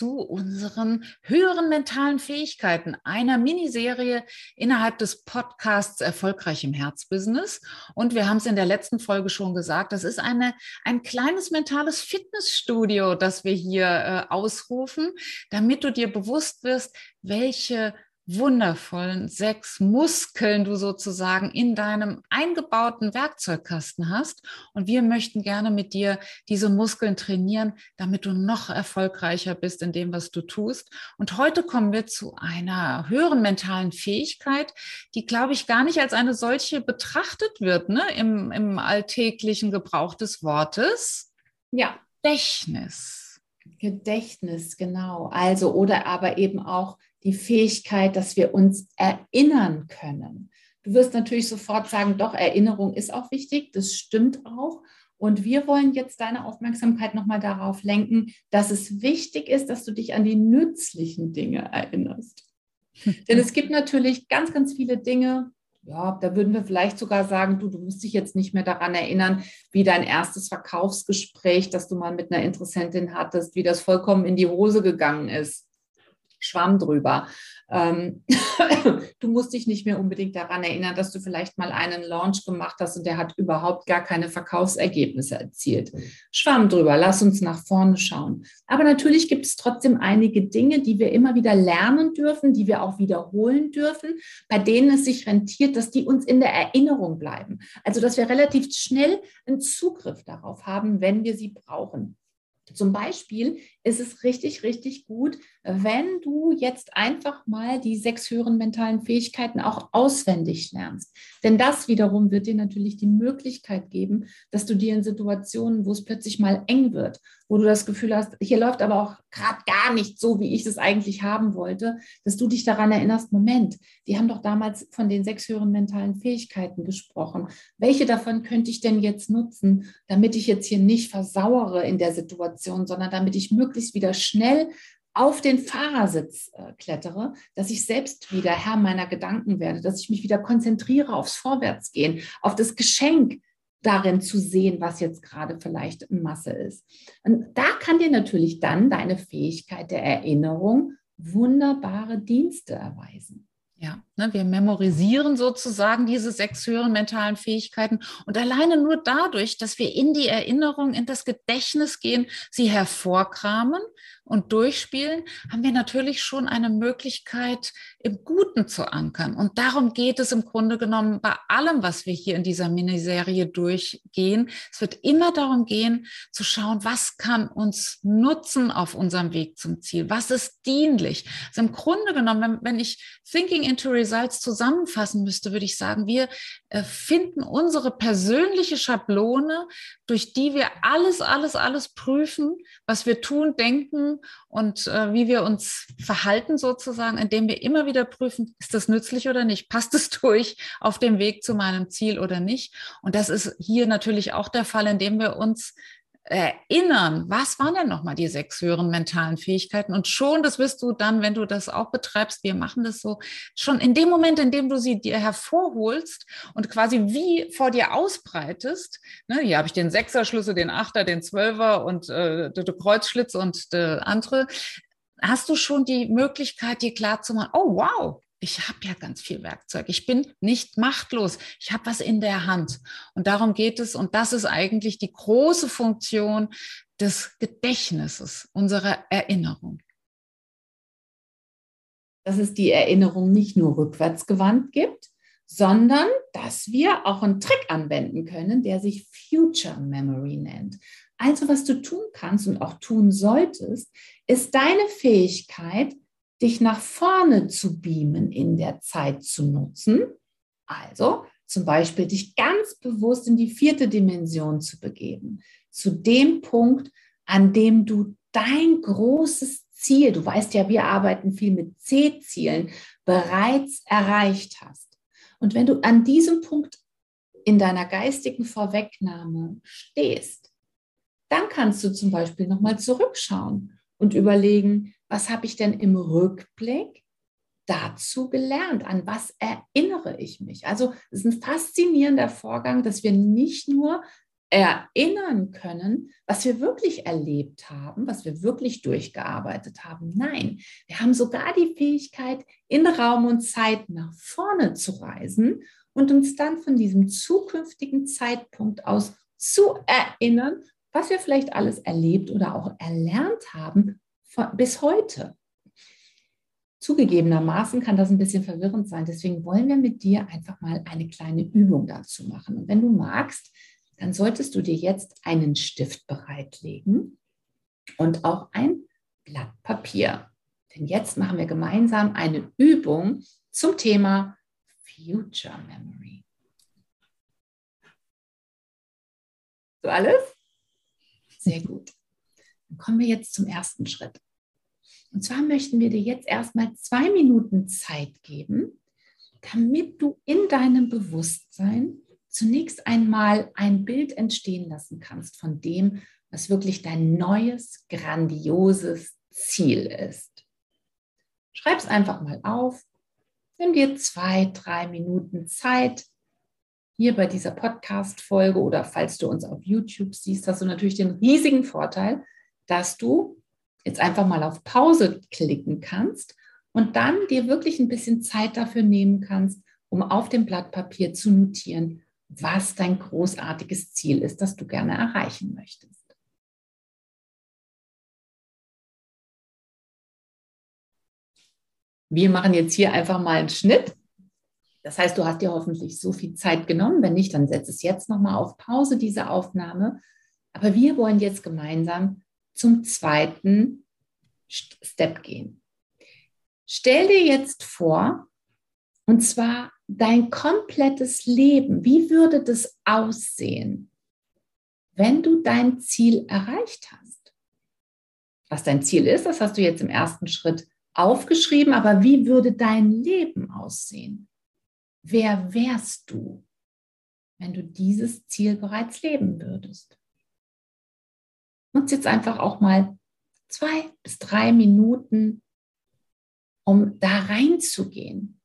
zu unseren höheren mentalen Fähigkeiten, einer Miniserie innerhalb des Podcasts Erfolgreich im Herzbusiness. Und wir haben es in der letzten Folge schon gesagt, das ist eine, ein kleines mentales Fitnessstudio, das wir hier äh, ausrufen, damit du dir bewusst wirst, welche wundervollen sechs Muskeln du sozusagen in deinem eingebauten Werkzeugkasten hast. Und wir möchten gerne mit dir diese Muskeln trainieren, damit du noch erfolgreicher bist in dem, was du tust. Und heute kommen wir zu einer höheren mentalen Fähigkeit, die, glaube ich, gar nicht als eine solche betrachtet wird ne? Im, im alltäglichen Gebrauch des Wortes. Ja. Gedächtnis. Gedächtnis, genau. Also, oder aber eben auch die Fähigkeit, dass wir uns erinnern können. Du wirst natürlich sofort sagen, doch, Erinnerung ist auch wichtig, das stimmt auch. Und wir wollen jetzt deine Aufmerksamkeit nochmal darauf lenken, dass es wichtig ist, dass du dich an die nützlichen Dinge erinnerst. Denn es gibt natürlich ganz, ganz viele Dinge, ja, da würden wir vielleicht sogar sagen, du, du musst dich jetzt nicht mehr daran erinnern, wie dein erstes Verkaufsgespräch, das du mal mit einer Interessentin hattest, wie das vollkommen in die Hose gegangen ist. Schwamm drüber. Ähm, du musst dich nicht mehr unbedingt daran erinnern, dass du vielleicht mal einen Launch gemacht hast und der hat überhaupt gar keine Verkaufsergebnisse erzielt. Schwamm drüber, lass uns nach vorne schauen. Aber natürlich gibt es trotzdem einige Dinge, die wir immer wieder lernen dürfen, die wir auch wiederholen dürfen, bei denen es sich rentiert, dass die uns in der Erinnerung bleiben. Also, dass wir relativ schnell einen Zugriff darauf haben, wenn wir sie brauchen. Zum Beispiel ist es richtig, richtig gut, wenn du jetzt einfach mal die sechs höheren mentalen Fähigkeiten auch auswendig lernst. Denn das wiederum wird dir natürlich die Möglichkeit geben, dass du dir in Situationen, wo es plötzlich mal eng wird, wo du das Gefühl hast, hier läuft aber auch gerade gar nicht so, wie ich es eigentlich haben wollte, dass du dich daran erinnerst, Moment, die haben doch damals von den sechs höheren mentalen Fähigkeiten gesprochen. Welche davon könnte ich denn jetzt nutzen, damit ich jetzt hier nicht versauere in der Situation, sondern damit ich möglichst wieder schnell auf den Fahrersitz äh, klettere, dass ich selbst wieder Herr meiner Gedanken werde, dass ich mich wieder konzentriere aufs Vorwärtsgehen, auf das Geschenk darin zu sehen, was jetzt gerade vielleicht Masse ist. Und da kann dir natürlich dann deine Fähigkeit der Erinnerung wunderbare Dienste erweisen. Ja, ne, wir memorisieren sozusagen diese sechs höheren mentalen Fähigkeiten und alleine nur dadurch, dass wir in die Erinnerung, in das Gedächtnis gehen, sie hervorkramen und durchspielen, haben wir natürlich schon eine Möglichkeit, im Guten zu ankern. Und darum geht es im Grunde genommen bei allem, was wir hier in dieser Miniserie durchgehen. Es wird immer darum gehen, zu schauen, was kann uns nutzen auf unserem Weg zum Ziel? Was ist dienlich? Also im Grunde genommen, wenn, wenn ich Thinking into Results zusammenfassen müsste, würde ich sagen, wir äh, finden unsere persönliche Schablone, durch die wir alles, alles, alles prüfen, was wir tun, denken und äh, wie wir uns verhalten sozusagen, indem wir immer wieder prüfen, ist das nützlich oder nicht? Passt es durch auf dem Weg zu meinem Ziel oder nicht? Und das ist hier natürlich auch der Fall, indem wir uns erinnern, was waren denn nochmal die sechs höheren mentalen Fähigkeiten? Und schon, das wirst du dann, wenn du das auch betreibst, wir machen das so, schon in dem Moment, in dem du sie dir hervorholst und quasi wie vor dir ausbreitest, ne, hier habe ich den Sechser-Schlüssel, den Achter, den Zwölfer und äh, der Kreuzschlitz und der andere, hast du schon die Möglichkeit, dir klar zu machen, oh wow, ich habe ja ganz viel Werkzeug. Ich bin nicht machtlos. Ich habe was in der Hand. Und darum geht es. Und das ist eigentlich die große Funktion des Gedächtnisses, unserer Erinnerung. Dass es die Erinnerung nicht nur rückwärtsgewandt gibt, sondern dass wir auch einen Trick anwenden können, der sich Future Memory nennt. Also was du tun kannst und auch tun solltest, ist deine Fähigkeit, dich nach vorne zu beamen in der Zeit zu nutzen. Also zum Beispiel dich ganz bewusst in die vierte Dimension zu begeben, zu dem Punkt, an dem du dein großes Ziel, du weißt ja, wir arbeiten viel mit C-Zielen, bereits erreicht hast. Und wenn du an diesem Punkt in deiner geistigen Vorwegnahme stehst, dann kannst du zum Beispiel nochmal zurückschauen und überlegen, was habe ich denn im Rückblick dazu gelernt? An was erinnere ich mich? Also es ist ein faszinierender Vorgang, dass wir nicht nur erinnern können, was wir wirklich erlebt haben, was wir wirklich durchgearbeitet haben. Nein, wir haben sogar die Fähigkeit, in Raum und Zeit nach vorne zu reisen und uns dann von diesem zukünftigen Zeitpunkt aus zu erinnern, was wir vielleicht alles erlebt oder auch erlernt haben bis heute. Zugegebenermaßen kann das ein bisschen verwirrend sein. Deswegen wollen wir mit dir einfach mal eine kleine Übung dazu machen. Und wenn du magst, dann solltest du dir jetzt einen Stift bereitlegen und auch ein Blatt Papier. Denn jetzt machen wir gemeinsam eine Übung zum Thema Future Memory. So alles? Sehr gut. Kommen wir jetzt zum ersten Schritt. Und zwar möchten wir dir jetzt erstmal zwei Minuten Zeit geben, damit du in deinem Bewusstsein zunächst einmal ein Bild entstehen lassen kannst von dem, was wirklich dein neues, grandioses Ziel ist. Schreib es einfach mal auf. Nimm dir zwei, drei Minuten Zeit. Hier bei dieser Podcast-Folge oder falls du uns auf YouTube siehst, hast du natürlich den riesigen Vorteil, dass du jetzt einfach mal auf Pause klicken kannst und dann dir wirklich ein bisschen Zeit dafür nehmen kannst, um auf dem Blatt Papier zu notieren, was dein großartiges Ziel ist, das du gerne erreichen möchtest. Wir machen jetzt hier einfach mal einen Schnitt. Das heißt, du hast dir hoffentlich so viel Zeit genommen. Wenn nicht, dann setz es jetzt nochmal auf Pause, diese Aufnahme. Aber wir wollen jetzt gemeinsam zum zweiten Step gehen. Stell dir jetzt vor, und zwar dein komplettes Leben, wie würde das aussehen, wenn du dein Ziel erreicht hast? Was dein Ziel ist, das hast du jetzt im ersten Schritt aufgeschrieben, aber wie würde dein Leben aussehen? Wer wärst du, wenn du dieses Ziel bereits leben würdest? Nutz jetzt einfach auch mal zwei bis drei Minuten, um da reinzugehen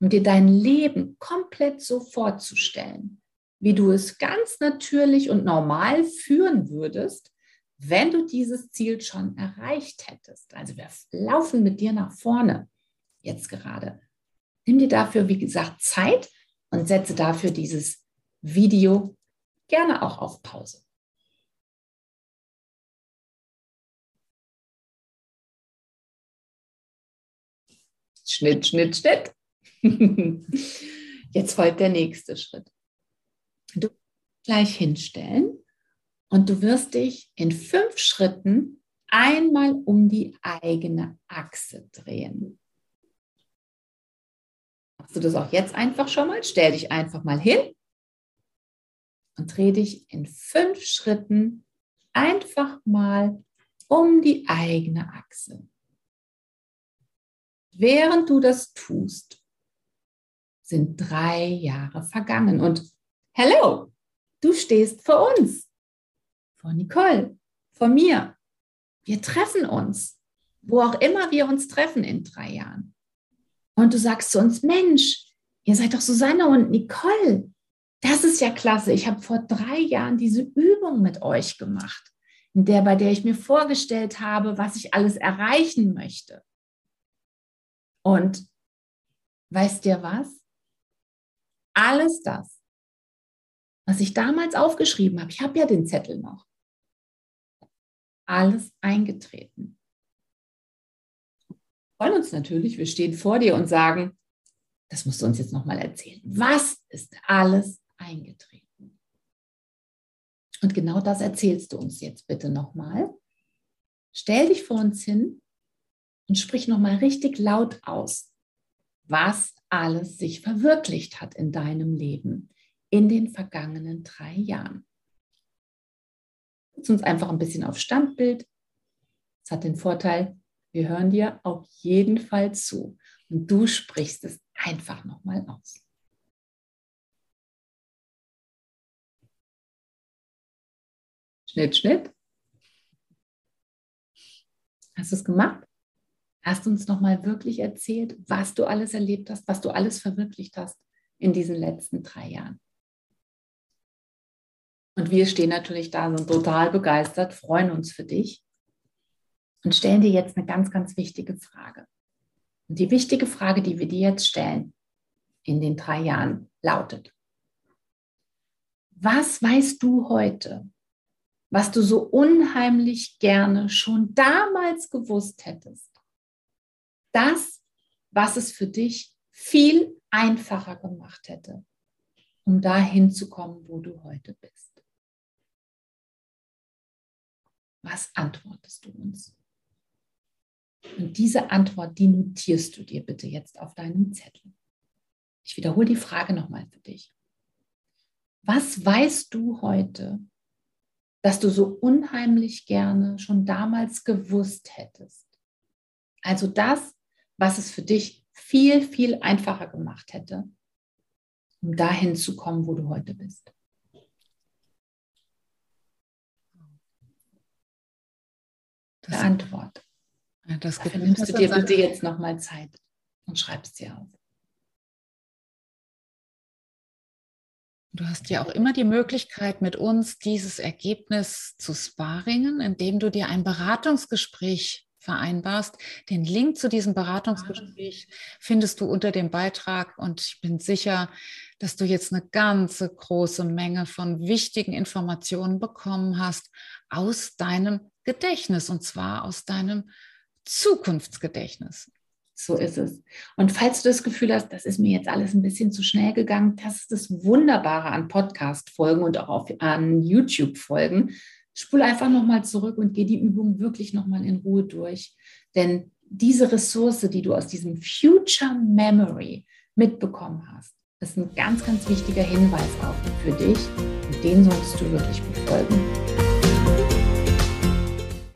um dir dein Leben komplett so vorzustellen, wie du es ganz natürlich und normal führen würdest, wenn du dieses Ziel schon erreicht hättest. Also wir laufen mit dir nach vorne jetzt gerade. Nimm dir dafür, wie gesagt, Zeit und setze dafür dieses Video gerne auch auf Pause. Schnitt, Schnitt, Schnitt. Jetzt folgt der nächste Schritt. Du gleich hinstellen und du wirst dich in fünf Schritten einmal um die eigene Achse drehen. Machst du das auch jetzt einfach schon mal? Stell dich einfach mal hin und dreh dich in fünf Schritten einfach mal um die eigene Achse. Während du das tust, sind drei Jahre vergangen. Und hello, du stehst vor uns, vor Nicole, vor mir. Wir treffen uns, wo auch immer wir uns treffen in drei Jahren. Und du sagst zu uns, Mensch, ihr seid doch Susanne und Nicole. Das ist ja klasse. Ich habe vor drei Jahren diese Übung mit euch gemacht, in der, bei der ich mir vorgestellt habe, was ich alles erreichen möchte. Und weißt dir was? alles das, was ich damals aufgeschrieben habe, ich habe ja den Zettel noch, alles eingetreten. Wir freuen uns natürlich, wir stehen vor dir und sagen, das musst du uns jetzt nochmal erzählen. Was ist alles eingetreten? Und genau das erzählst du uns jetzt bitte nochmal. Stell dich vor uns hin und sprich nochmal richtig laut aus, was alles sich verwirklicht hat in deinem Leben in den vergangenen drei Jahren. Setz uns einfach ein bisschen auf Standbild. Es hat den Vorteil, wir hören dir auf jeden Fall zu und du sprichst es einfach nochmal aus. Schnitt, Schnitt. Hast du es gemacht? Hast du uns nochmal wirklich erzählt, was du alles erlebt hast, was du alles verwirklicht hast in diesen letzten drei Jahren? Und wir stehen natürlich da, sind total begeistert, freuen uns für dich und stellen dir jetzt eine ganz, ganz wichtige Frage. Und die wichtige Frage, die wir dir jetzt stellen in den drei Jahren, lautet, was weißt du heute, was du so unheimlich gerne schon damals gewusst hättest? Das, was es für dich viel einfacher gemacht hätte, um dahin zu kommen, wo du heute bist. Was antwortest du uns? Und diese Antwort, die notierst du dir bitte jetzt auf deinem Zettel. Ich wiederhole die Frage nochmal für dich. Was weißt du heute, dass du so unheimlich gerne schon damals gewusst hättest? Also das, was es für dich viel, viel einfacher gemacht hätte, um dahin zu kommen, wo du heute bist. Das Antwort. Ja, das Dafür nimmst du dir bitte jetzt nochmal Zeit und schreibst sie auf. Du hast ja auch immer die Möglichkeit, mit uns dieses Ergebnis zu sparingen, indem du dir ein Beratungsgespräch vereinbarst. Den Link zu diesem Beratungsgespräch findest du unter dem Beitrag und ich bin sicher, dass du jetzt eine ganze große Menge von wichtigen Informationen bekommen hast aus deinem Gedächtnis und zwar aus deinem Zukunftsgedächtnis. So ist es. Und falls du das Gefühl hast, das ist mir jetzt alles ein bisschen zu schnell gegangen, das ist das Wunderbare an Podcast-Folgen und auch auf, an YouTube-Folgen. Spul einfach nochmal zurück und geh die Übung wirklich nochmal in Ruhe durch. Denn diese Ressource, die du aus diesem Future Memory mitbekommen hast, ist ein ganz, ganz wichtiger Hinweis auch für dich. Und den solltest du wirklich befolgen.